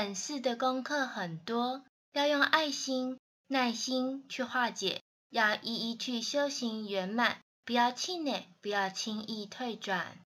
本事的功课很多要用爱心耐心去化解要一一去修行圆满不要气馁不要轻易退转。